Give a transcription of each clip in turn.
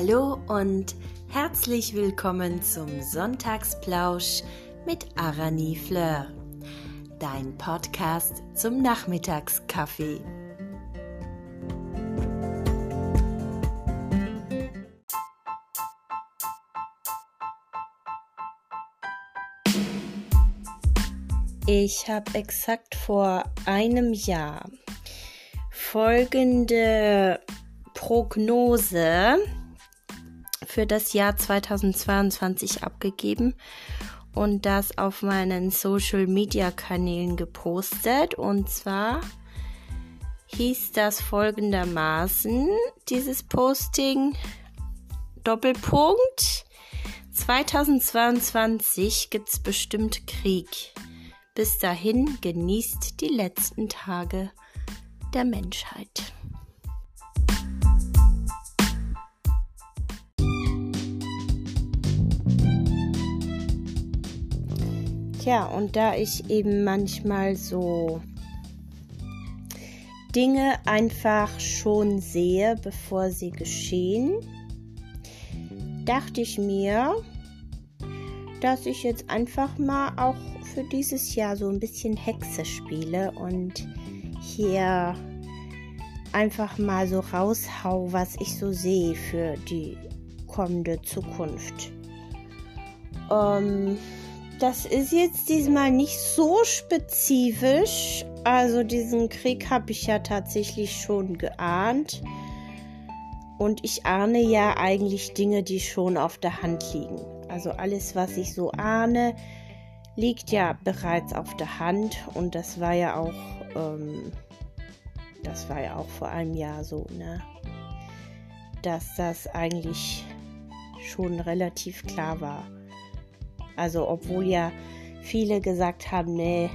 Hallo und herzlich willkommen zum Sonntagsplausch mit Arani Fleur, dein Podcast zum Nachmittagskaffee. Ich habe exakt vor einem Jahr folgende Prognose für das Jahr 2022 abgegeben und das auf meinen Social Media Kanälen gepostet. Und zwar hieß das folgendermaßen, dieses Posting Doppelpunkt 2022 gibt es bestimmt Krieg. Bis dahin genießt die letzten Tage der Menschheit. Tja, und da ich eben manchmal so Dinge einfach schon sehe, bevor sie geschehen, dachte ich mir, dass ich jetzt einfach mal auch für dieses Jahr so ein bisschen Hexe spiele und hier einfach mal so raushau, was ich so sehe für die kommende Zukunft. Ähm, das ist jetzt diesmal nicht so spezifisch. Also diesen Krieg habe ich ja tatsächlich schon geahnt. Und ich ahne ja eigentlich Dinge, die schon auf der Hand liegen. Also alles, was ich so ahne, liegt ja bereits auf der Hand und das war ja auch, ähm, das war ja auch vor einem Jahr so, ne? Dass das eigentlich schon relativ klar war. Also obwohl ja viele gesagt haben, nee,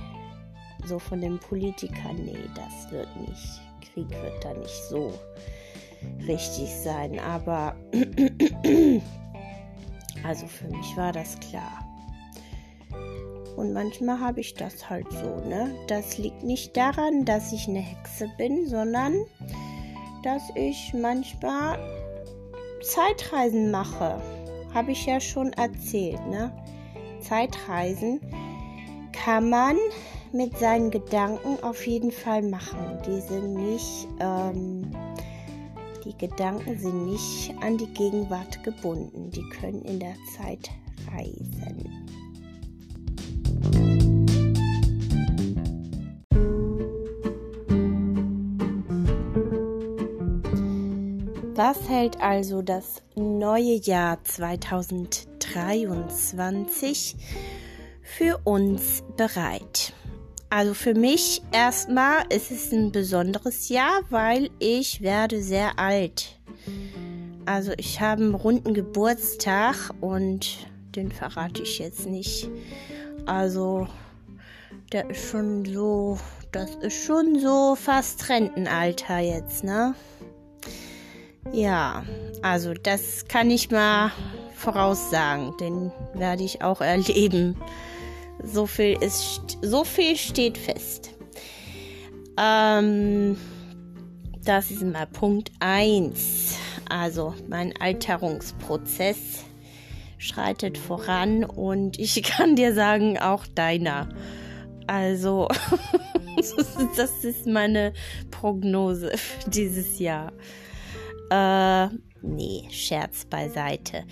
so von den Politikern, nee, das wird nicht, Krieg wird da nicht so richtig sein. Aber also für mich war das klar. Und manchmal habe ich das halt so, ne? Das liegt nicht daran, dass ich eine Hexe bin, sondern dass ich manchmal Zeitreisen mache. Habe ich ja schon erzählt, ne? Zeitreisen kann man mit seinen Gedanken auf jeden Fall machen. Die sind nicht, ähm, die Gedanken sind nicht an die Gegenwart gebunden. Die können in der Zeit reisen. Was hält also das neue Jahr 2023 für uns bereit? Also für mich erstmal ist es ein besonderes Jahr, weil ich werde sehr alt. Also ich habe einen runden Geburtstag und den verrate ich jetzt nicht. Also der ist schon so, das ist schon so fast Rentenalter jetzt, ne? Ja, also das kann ich mal voraussagen, den werde ich auch erleben. So viel ist, so viel steht fest. Ähm, das ist mal Punkt 1. Also mein Alterungsprozess schreitet voran und ich kann dir sagen, auch deiner. Also, das ist meine Prognose für dieses Jahr. Äh, nee, Scherz beiseite.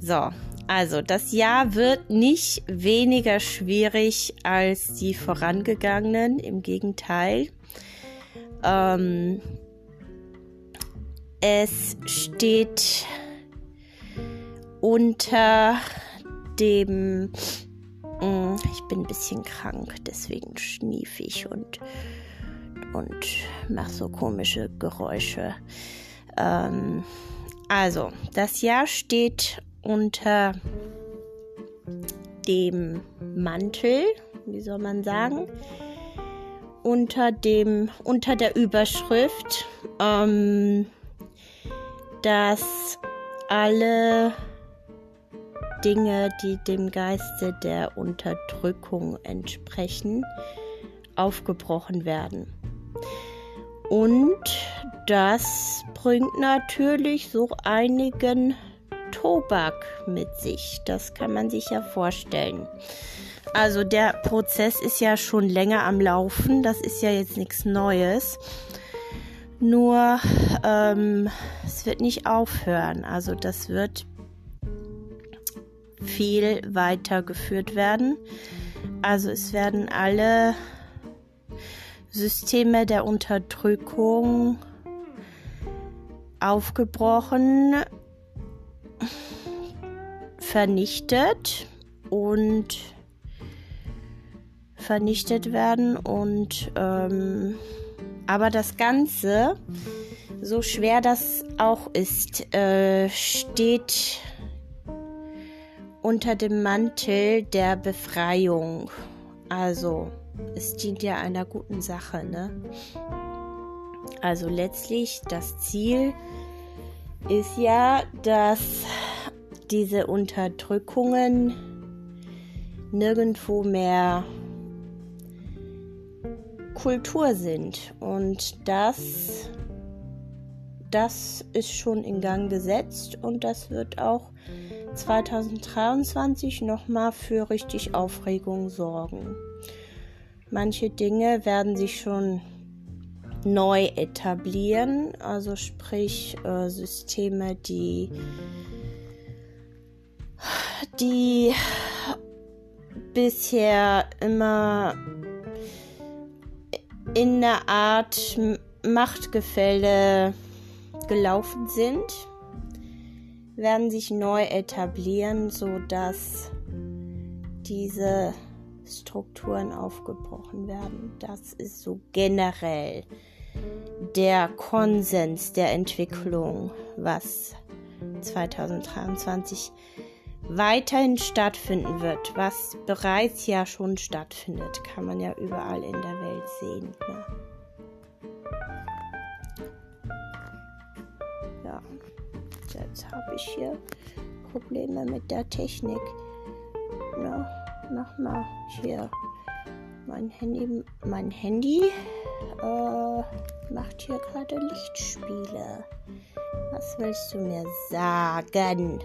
So, also das Jahr wird nicht weniger schwierig als die vorangegangenen, im Gegenteil. Ähm, es steht unter dem... Mm, ich bin ein bisschen krank, deswegen schnief ich und, und mache so komische Geräusche. Ähm, also, das Jahr steht unter dem Mantel, wie soll man sagen, unter dem, unter der Überschrift, ähm, dass alle Dinge, die dem Geiste der Unterdrückung entsprechen, aufgebrochen werden. Und das bringt natürlich so einigen Tobak mit sich. Das kann man sich ja vorstellen. Also der Prozess ist ja schon länger am Laufen. Das ist ja jetzt nichts Neues. Nur ähm, es wird nicht aufhören. Also das wird viel weitergeführt werden. Also es werden alle Systeme der Unterdrückung aufgebrochen, vernichtet und vernichtet werden und ähm, aber das Ganze, so schwer das auch ist, äh, steht unter dem Mantel der Befreiung. Also, es dient ja einer guten Sache, ne? Also letztlich das Ziel ist ja, dass diese Unterdrückungen nirgendwo mehr Kultur sind. Und das, das ist schon in Gang gesetzt und das wird auch 2023 nochmal für richtig Aufregung sorgen. Manche Dinge werden sich schon neu etablieren, also sprich äh, Systeme, die die bisher immer in einer Art Machtgefälle gelaufen sind, werden sich neu etablieren, sodass diese Strukturen aufgebrochen werden. Das ist so generell der Konsens der Entwicklung, was 2023 weiterhin stattfinden wird, was bereits ja schon stattfindet, kann man ja überall in der Welt sehen. Ne? Ja, jetzt habe ich hier Probleme mit der Technik. Ja, mach mal hier mein Handy. Mein Handy äh, macht hier gerade Lichtspiele. Was willst du mir sagen?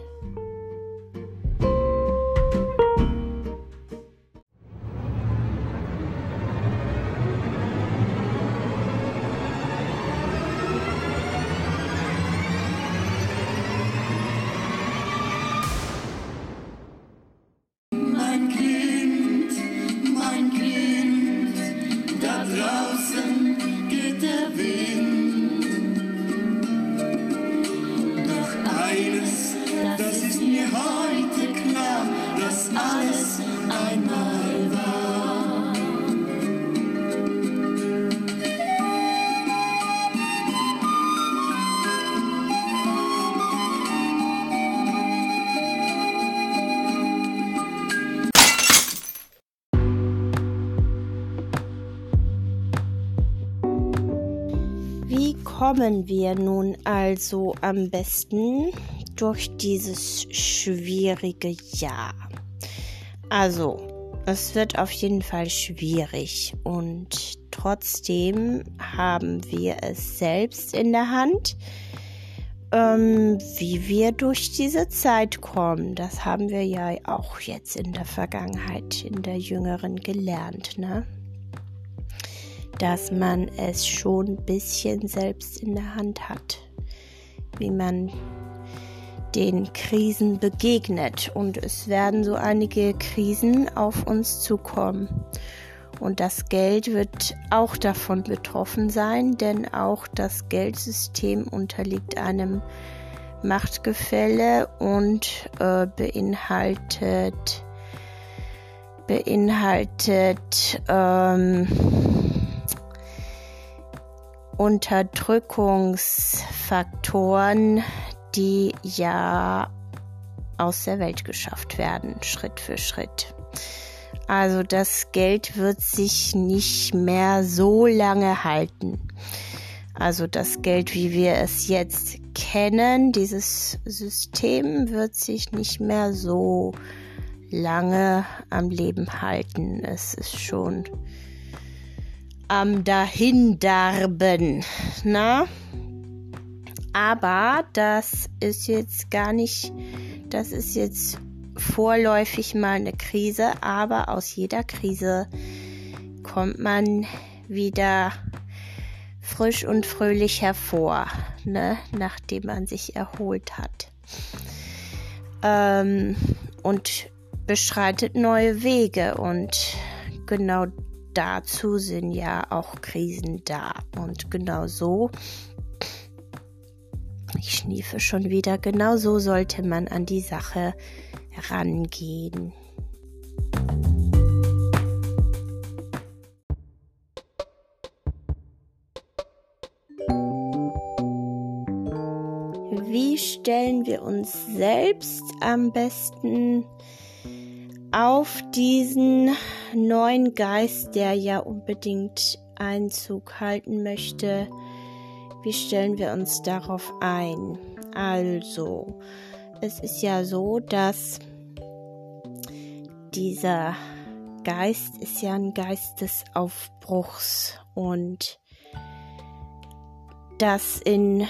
Kommen wir nun also am besten durch dieses schwierige Jahr? Also, es wird auf jeden Fall schwierig und trotzdem haben wir es selbst in der Hand, ähm, wie wir durch diese Zeit kommen. Das haben wir ja auch jetzt in der Vergangenheit, in der jüngeren gelernt, ne? Dass man es schon ein bisschen selbst in der Hand hat, wie man den Krisen begegnet. Und es werden so einige Krisen auf uns zukommen. Und das Geld wird auch davon betroffen sein, denn auch das Geldsystem unterliegt einem Machtgefälle und äh, beinhaltet beinhaltet ähm, Unterdrückungsfaktoren, die ja aus der Welt geschafft werden, Schritt für Schritt. Also das Geld wird sich nicht mehr so lange halten. Also das Geld, wie wir es jetzt kennen, dieses System wird sich nicht mehr so lange am Leben halten. Es ist schon am Dahindarben. Na, Aber das ist jetzt gar nicht, das ist jetzt vorläufig mal eine Krise, aber aus jeder Krise kommt man wieder frisch und fröhlich hervor, ne, nachdem man sich erholt hat. Ähm, und beschreitet neue Wege und genau dazu sind ja auch Krisen da. Und genau so, ich schniefe schon wieder, genau so sollte man an die Sache rangehen. Wie stellen wir uns selbst am besten auf diesen neuen Geist, der ja unbedingt Einzug halten möchte? Wie stellen wir uns darauf ein? Also, es ist ja so, dass dieser Geist ist ja ein Geist des Aufbruchs und das in,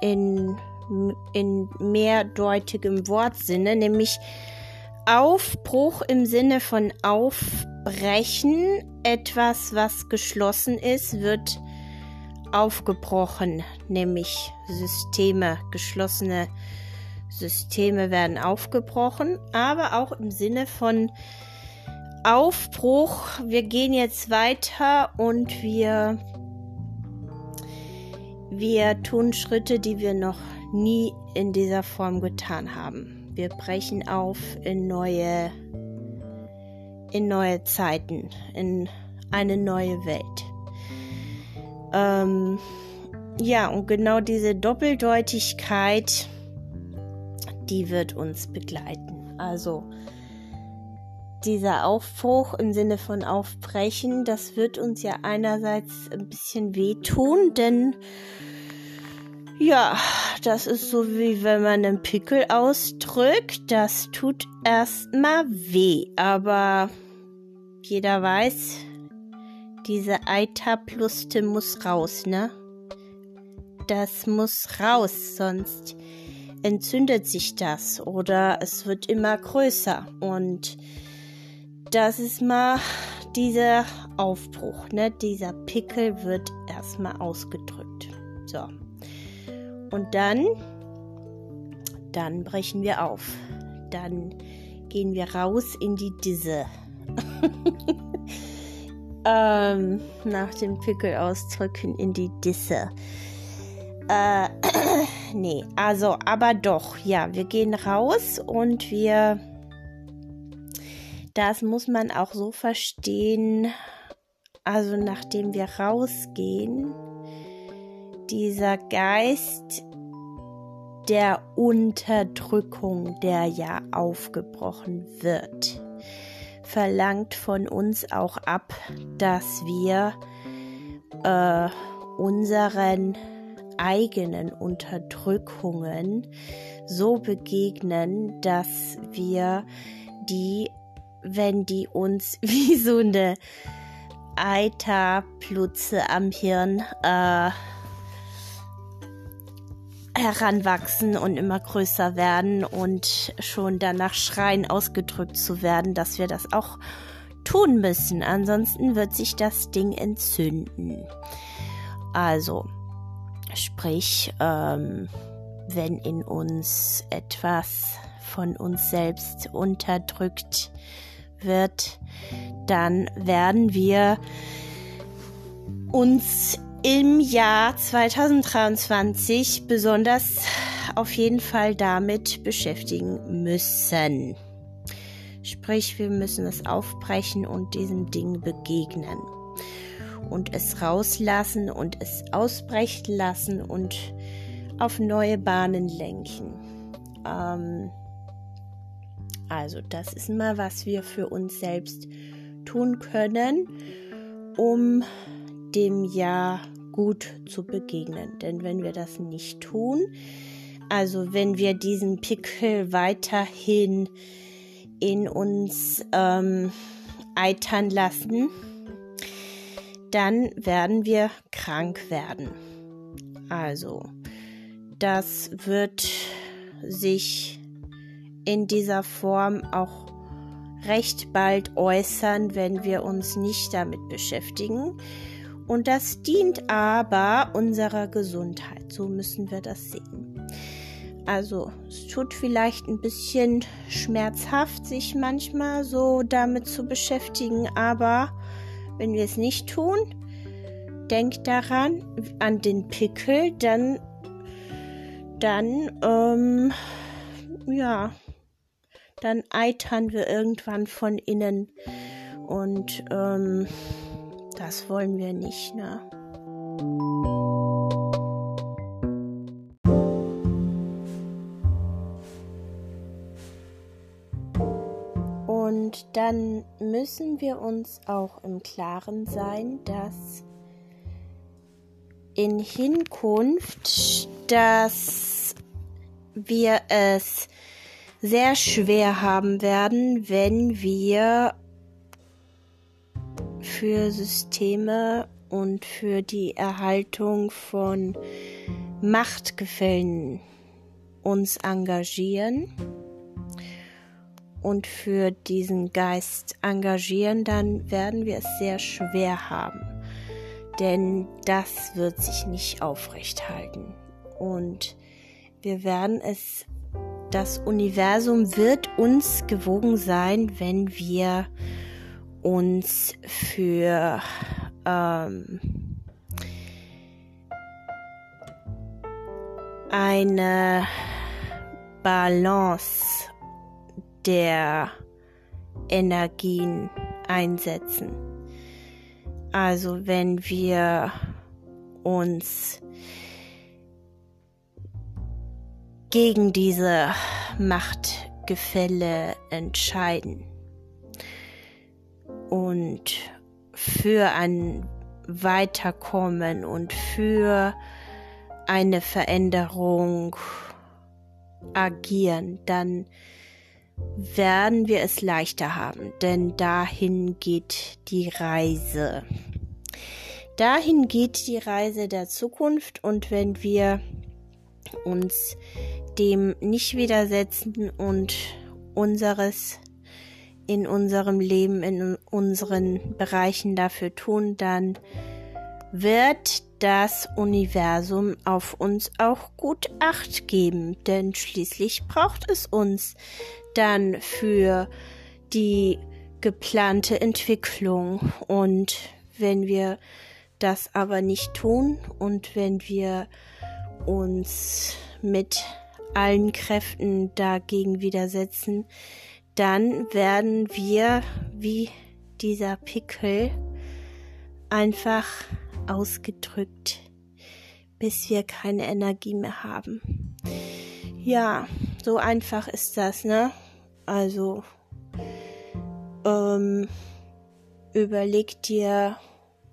in, in mehrdeutigem Wortsinne, nämlich Aufbruch im Sinne von aufbrechen, etwas, was geschlossen ist, wird aufgebrochen, nämlich Systeme, geschlossene Systeme werden aufgebrochen, aber auch im Sinne von Aufbruch. Wir gehen jetzt weiter und wir, wir tun Schritte, die wir noch nie in dieser Form getan haben. Wir brechen auf in neue, in neue Zeiten, in eine neue Welt. Ähm, ja, und genau diese Doppeldeutigkeit, die wird uns begleiten. Also dieser Aufbruch im Sinne von Aufbrechen, das wird uns ja einerseits ein bisschen wehtun, denn ja, das ist so wie wenn man einen Pickel ausdrückt. Das tut erstmal weh, aber jeder weiß, diese Eiterpluste muss raus, ne? Das muss raus, sonst entzündet sich das oder es wird immer größer. Und das ist mal dieser Aufbruch, ne? Dieser Pickel wird erstmal ausgedrückt. So. Und dann, dann brechen wir auf. Dann gehen wir raus in die Disse. ähm, nach dem Pickel ausdrücken in die Disse. Äh, nee, also, aber doch, ja, wir gehen raus und wir, das muss man auch so verstehen, also nachdem wir rausgehen, dieser Geist der Unterdrückung, der ja aufgebrochen wird, verlangt von uns auch ab, dass wir äh, unseren eigenen Unterdrückungen so begegnen, dass wir die, wenn die uns wie so eine Eiterplutze am Hirn äh, heranwachsen und immer größer werden und schon danach schreien, ausgedrückt zu werden, dass wir das auch tun müssen. Ansonsten wird sich das Ding entzünden. Also, sprich, ähm, wenn in uns etwas von uns selbst unterdrückt wird, dann werden wir uns im Jahr 2023 besonders auf jeden Fall damit beschäftigen müssen. Sprich, wir müssen es aufbrechen und diesem Ding begegnen. Und es rauslassen und es ausbrechen lassen und auf neue Bahnen lenken. Ähm, also das ist mal, was wir für uns selbst tun können, um dem Jahr gut zu begegnen. Denn wenn wir das nicht tun, also wenn wir diesen Pickel weiterhin in uns ähm, eitern lassen, dann werden wir krank werden. Also das wird sich in dieser Form auch recht bald äußern, wenn wir uns nicht damit beschäftigen. Und das dient aber unserer Gesundheit. So müssen wir das sehen. Also es tut vielleicht ein bisschen schmerzhaft, sich manchmal so damit zu beschäftigen, aber wenn wir es nicht tun, denkt daran, an den Pickel, dann, dann, ähm, ja, dann eitern wir irgendwann von innen und ähm, das wollen wir nicht, ne? Und dann müssen wir uns auch im Klaren sein, dass in Hinkunft, dass wir es sehr schwer haben werden, wenn wir für Systeme und für die Erhaltung von Machtgefällen uns engagieren und für diesen Geist engagieren, dann werden wir es sehr schwer haben. Denn das wird sich nicht aufrecht halten. Und wir werden es, das Universum wird uns gewogen sein, wenn wir uns für ähm, eine Balance der Energien einsetzen. Also wenn wir uns gegen diese Machtgefälle entscheiden und für ein Weiterkommen und für eine Veränderung agieren, dann werden wir es leichter haben, denn dahin geht die Reise. Dahin geht die Reise der Zukunft und wenn wir uns dem nicht widersetzen und unseres in unserem Leben, in unseren Bereichen dafür tun, dann wird das Universum auf uns auch gut acht geben, denn schließlich braucht es uns dann für die geplante Entwicklung. Und wenn wir das aber nicht tun und wenn wir uns mit allen Kräften dagegen widersetzen, dann werden wir wie dieser Pickel einfach ausgedrückt, bis wir keine Energie mehr haben. Ja, so einfach ist das, ne? Also, ähm, überleg dir,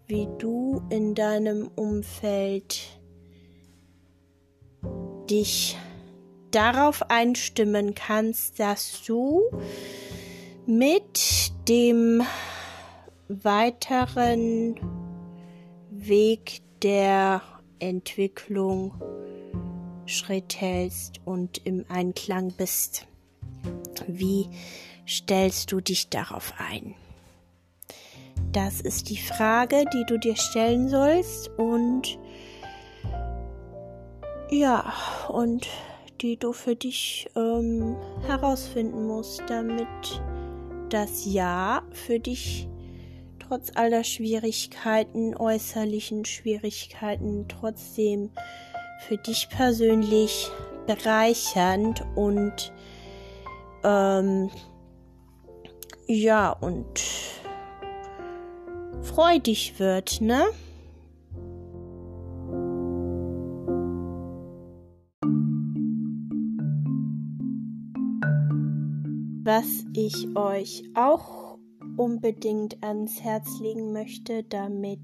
wie du in deinem Umfeld dich darauf einstimmen kannst, dass du mit dem weiteren Weg der Entwicklung Schritt hältst und im Einklang bist. Wie stellst du dich darauf ein? Das ist die Frage, die du dir stellen sollst und ja, und die du für dich ähm, herausfinden musst, damit das Ja für dich trotz aller Schwierigkeiten, äußerlichen Schwierigkeiten, trotzdem für dich persönlich bereichernd und ähm, ja und freudig wird, ne? Was ich euch auch unbedingt ans Herz legen möchte, damit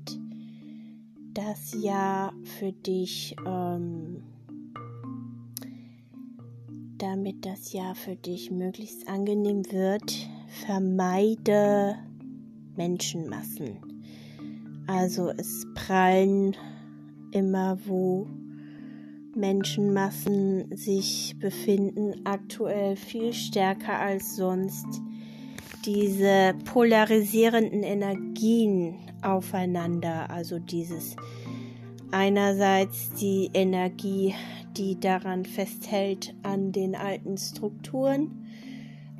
das Jahr für dich, ähm, damit das Jahr für dich möglichst angenehm wird, vermeide Menschenmassen. Also es prallen immer wo Menschenmassen sich befinden, aktuell viel stärker als sonst. Diese polarisierenden Energien aufeinander, also dieses einerseits die Energie, die daran festhält an den alten Strukturen,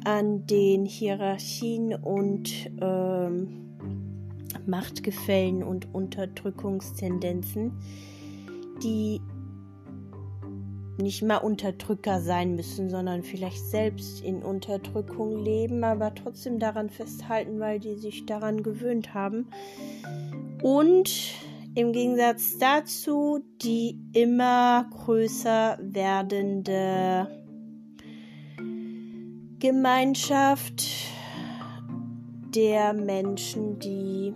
an den Hierarchien und ähm, Machtgefällen und Unterdrückungstendenzen, die nicht mal Unterdrücker sein müssen, sondern vielleicht selbst in Unterdrückung leben, aber trotzdem daran festhalten, weil die sich daran gewöhnt haben. Und im Gegensatz dazu die immer größer werdende Gemeinschaft der Menschen, die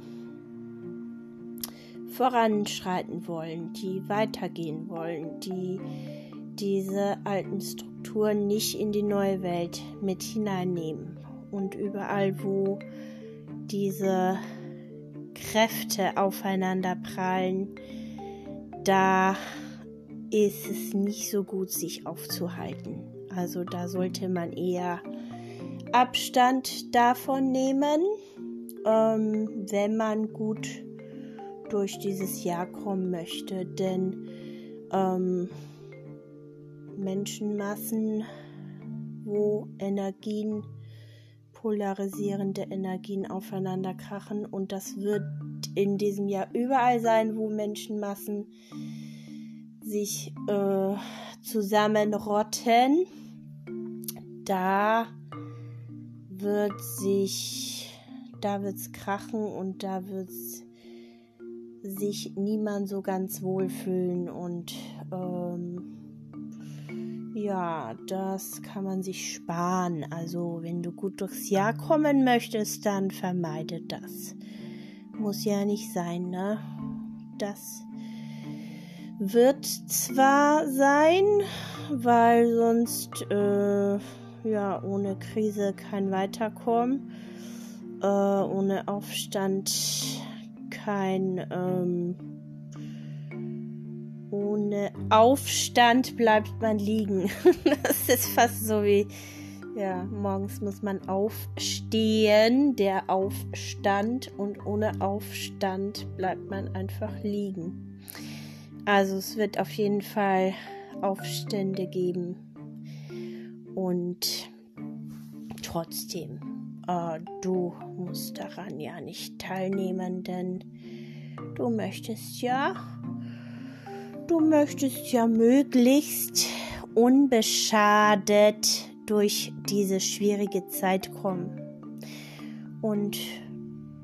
voranschreiten wollen, die weitergehen wollen, die diese alten Strukturen nicht in die neue Welt mit hineinnehmen. Und überall, wo diese Kräfte aufeinander prallen, da ist es nicht so gut, sich aufzuhalten. Also da sollte man eher Abstand davon nehmen, ähm, wenn man gut durch dieses Jahr kommen möchte. Denn ähm, Menschenmassen, wo Energien, polarisierende Energien aufeinander krachen. Und das wird in diesem Jahr überall sein, wo Menschenmassen sich äh, zusammenrotten. Da wird sich, da wird's krachen und da wird's sich niemand so ganz wohlfühlen und ähm, ja, das kann man sich sparen. Also, wenn du gut durchs Jahr kommen möchtest, dann vermeide das. Muss ja nicht sein, ne? Das wird zwar sein, weil sonst, äh, ja, ohne Krise kein Weiterkommen, äh, ohne Aufstand kein, ähm, ohne Aufstand bleibt man liegen. das ist fast so wie, ja, morgens muss man aufstehen, der Aufstand, und ohne Aufstand bleibt man einfach liegen. Also es wird auf jeden Fall Aufstände geben. Und trotzdem, äh, du musst daran ja nicht teilnehmen, denn du möchtest ja Du möchtest ja möglichst unbeschadet durch diese schwierige Zeit kommen. Und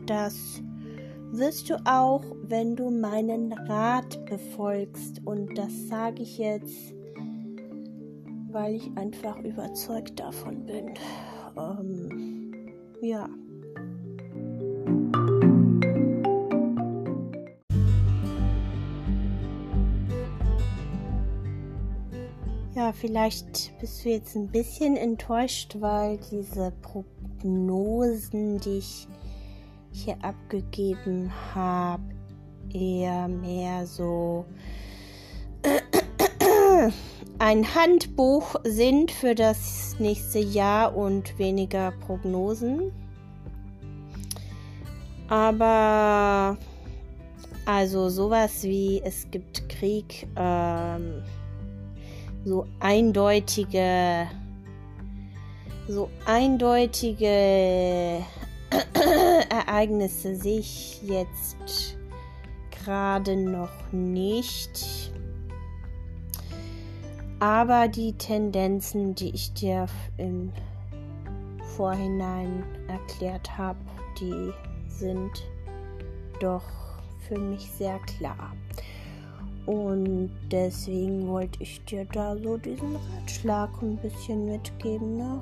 das wirst du auch, wenn du meinen Rat befolgst. Und das sage ich jetzt, weil ich einfach überzeugt davon bin. Ähm, ja. Vielleicht bist du jetzt ein bisschen enttäuscht, weil diese Prognosen, die ich hier abgegeben habe, eher mehr so ein Handbuch sind für das nächste Jahr und weniger Prognosen. Aber also sowas wie es gibt Krieg, ähm, so eindeutige, so eindeutige Ereignisse sehe ich jetzt gerade noch nicht. Aber die Tendenzen, die ich dir im Vorhinein erklärt habe, die sind doch für mich sehr klar. Und deswegen wollte ich dir da so diesen Ratschlag ein bisschen mitgeben. Ne?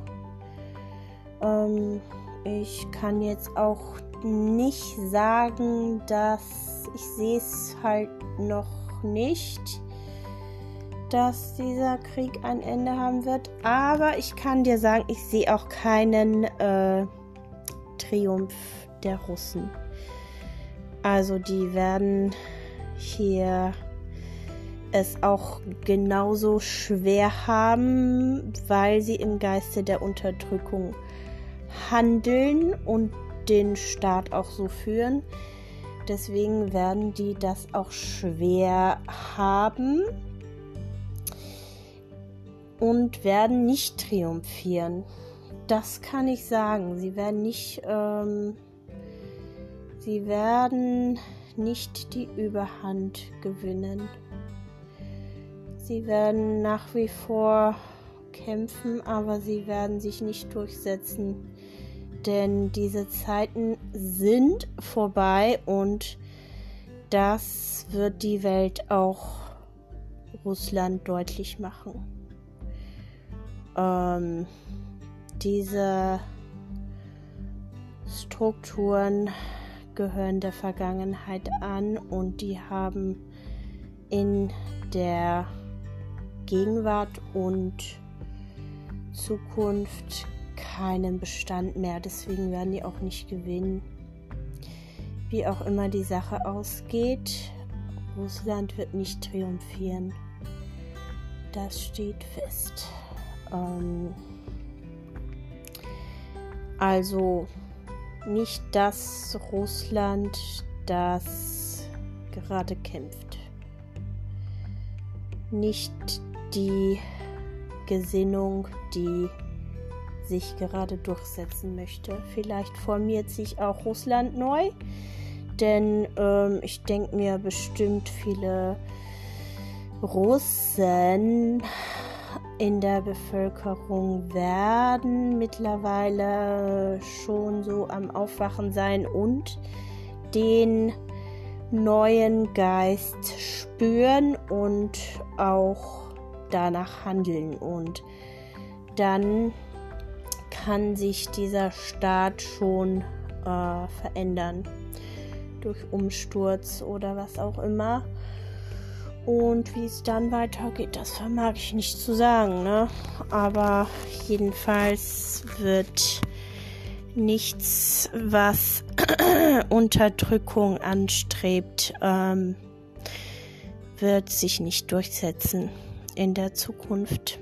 Ähm, ich kann jetzt auch nicht sagen, dass ich sehe es halt noch nicht, dass dieser Krieg ein Ende haben wird. Aber ich kann dir sagen, ich sehe auch keinen äh, Triumph der Russen. Also die werden hier es auch genauso schwer haben, weil sie im Geiste der Unterdrückung handeln und den Staat auch so führen. Deswegen werden die das auch schwer haben und werden nicht triumphieren. Das kann ich sagen. Sie werden nicht, ähm, sie werden nicht die Überhand gewinnen. Sie werden nach wie vor kämpfen, aber sie werden sich nicht durchsetzen. Denn diese Zeiten sind vorbei und das wird die Welt auch Russland deutlich machen. Ähm, diese Strukturen gehören der Vergangenheit an und die haben in der Gegenwart und Zukunft keinen Bestand mehr. Deswegen werden die auch nicht gewinnen. Wie auch immer die Sache ausgeht, Russland wird nicht triumphieren. Das steht fest. Ähm also nicht das Russland, das gerade kämpft. Nicht die Gesinnung, die sich gerade durchsetzen möchte. Vielleicht formiert sich auch Russland neu, denn ähm, ich denke mir bestimmt viele Russen in der Bevölkerung werden mittlerweile schon so am Aufwachen sein und den neuen Geist spüren und auch danach handeln. Und dann kann sich dieser Staat schon äh, verändern durch Umsturz oder was auch immer. Und wie es dann weitergeht, das vermag ich nicht zu sagen, ne? Aber jedenfalls wird nichts, was Unterdrückung anstrebt, ähm, wird sich nicht durchsetzen in der Zukunft.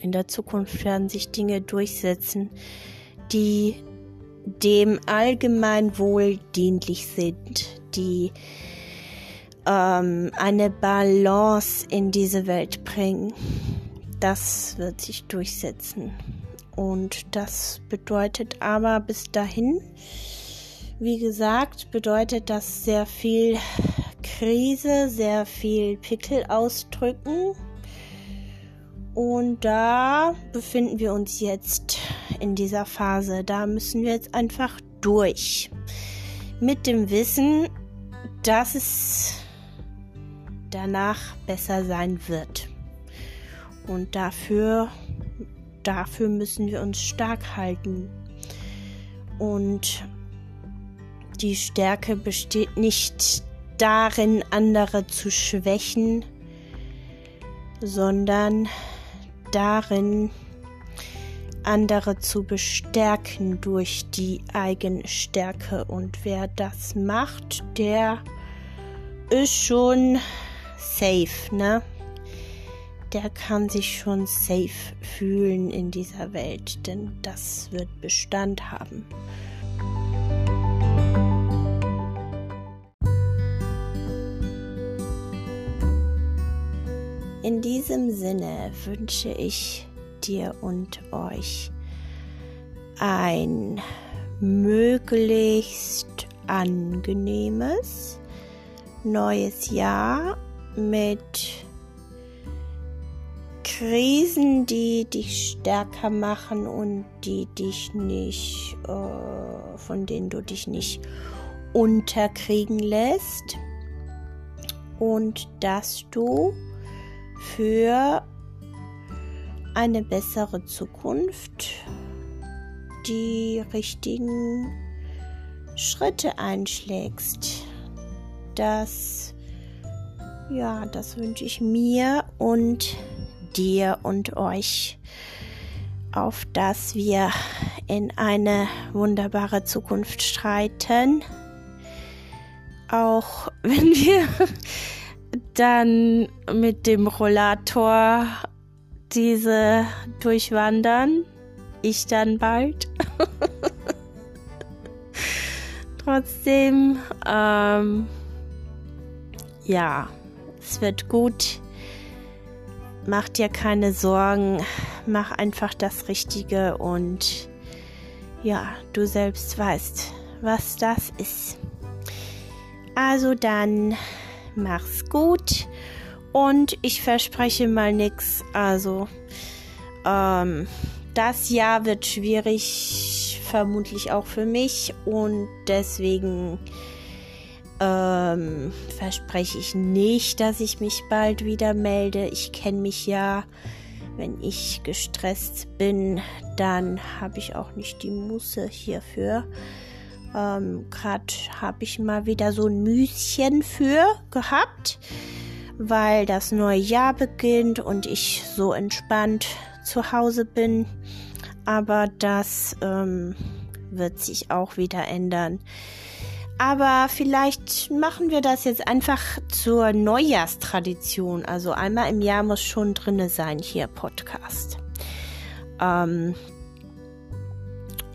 In der Zukunft werden sich Dinge durchsetzen, die dem Allgemeinwohl dienlich sind, die ähm, eine Balance in diese Welt bringen. Das wird sich durchsetzen. Und das bedeutet aber bis dahin, wie gesagt, bedeutet das sehr viel Krise, sehr viel Pickel ausdrücken. Und da befinden wir uns jetzt in dieser Phase. Da müssen wir jetzt einfach durch. Mit dem Wissen, dass es danach besser sein wird. Und dafür, dafür müssen wir uns stark halten. Und die Stärke besteht nicht darin, andere zu schwächen, sondern darin, andere zu bestärken durch die eigene Stärke. Und wer das macht, der ist schon safe, ne? Der kann sich schon safe fühlen in dieser Welt, denn das wird Bestand haben. In diesem Sinne wünsche ich dir und euch ein möglichst angenehmes neues Jahr mit Krisen, die dich stärker machen und die dich nicht, äh, von denen du dich nicht unterkriegen lässt. Und dass du für eine bessere Zukunft die richtigen Schritte einschlägst. Dass ja, das wünsche ich mir und dir und euch, auf dass wir in eine wunderbare Zukunft streiten. Auch wenn wir dann mit dem Rollator diese durchwandern. Ich dann bald. Trotzdem, ähm, ja, es wird gut. Mach dir keine Sorgen. Mach einfach das Richtige und ja, du selbst weißt, was das ist. Also dann mach's gut und ich verspreche mal nichts. Also ähm, das Jahr wird schwierig, vermutlich auch für mich und deswegen ähm, verspreche ich nicht, dass ich mich bald wieder melde. Ich kenne mich ja. Wenn ich gestresst bin, dann habe ich auch nicht die Muße hierfür. Ähm, Gerade habe ich mal wieder so ein Müschen für gehabt, weil das neue Jahr beginnt und ich so entspannt zu Hause bin. Aber das ähm, wird sich auch wieder ändern. Aber vielleicht machen wir das jetzt einfach zur Neujahrstradition. Also einmal im Jahr muss schon drinne sein hier Podcast. Ähm,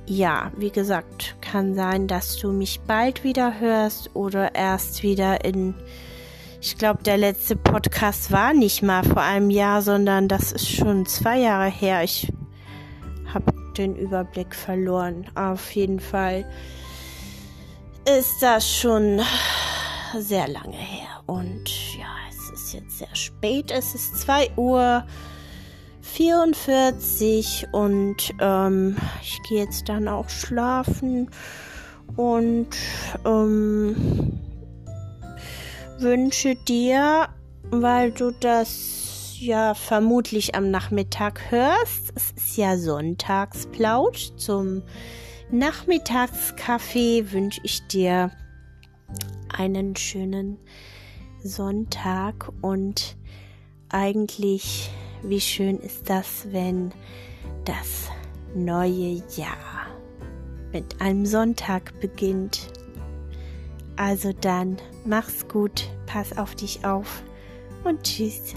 ja, wie gesagt, kann sein, dass du mich bald wieder hörst oder erst wieder in. Ich glaube, der letzte Podcast war nicht mal vor einem Jahr, sondern das ist schon zwei Jahre her. Ich habe den Überblick verloren. Auf jeden Fall ist das schon sehr lange her. Und ja, es ist jetzt sehr spät. Es ist 2 Uhr 44 und ähm, ich gehe jetzt dann auch schlafen und ähm, wünsche dir, weil du das ja vermutlich am Nachmittag hörst, es ist ja Sonntagsplausch zum Nachmittagskaffee wünsche ich dir einen schönen Sonntag und eigentlich, wie schön ist das, wenn das neue Jahr mit einem Sonntag beginnt. Also dann, mach's gut, pass auf dich auf und tschüss.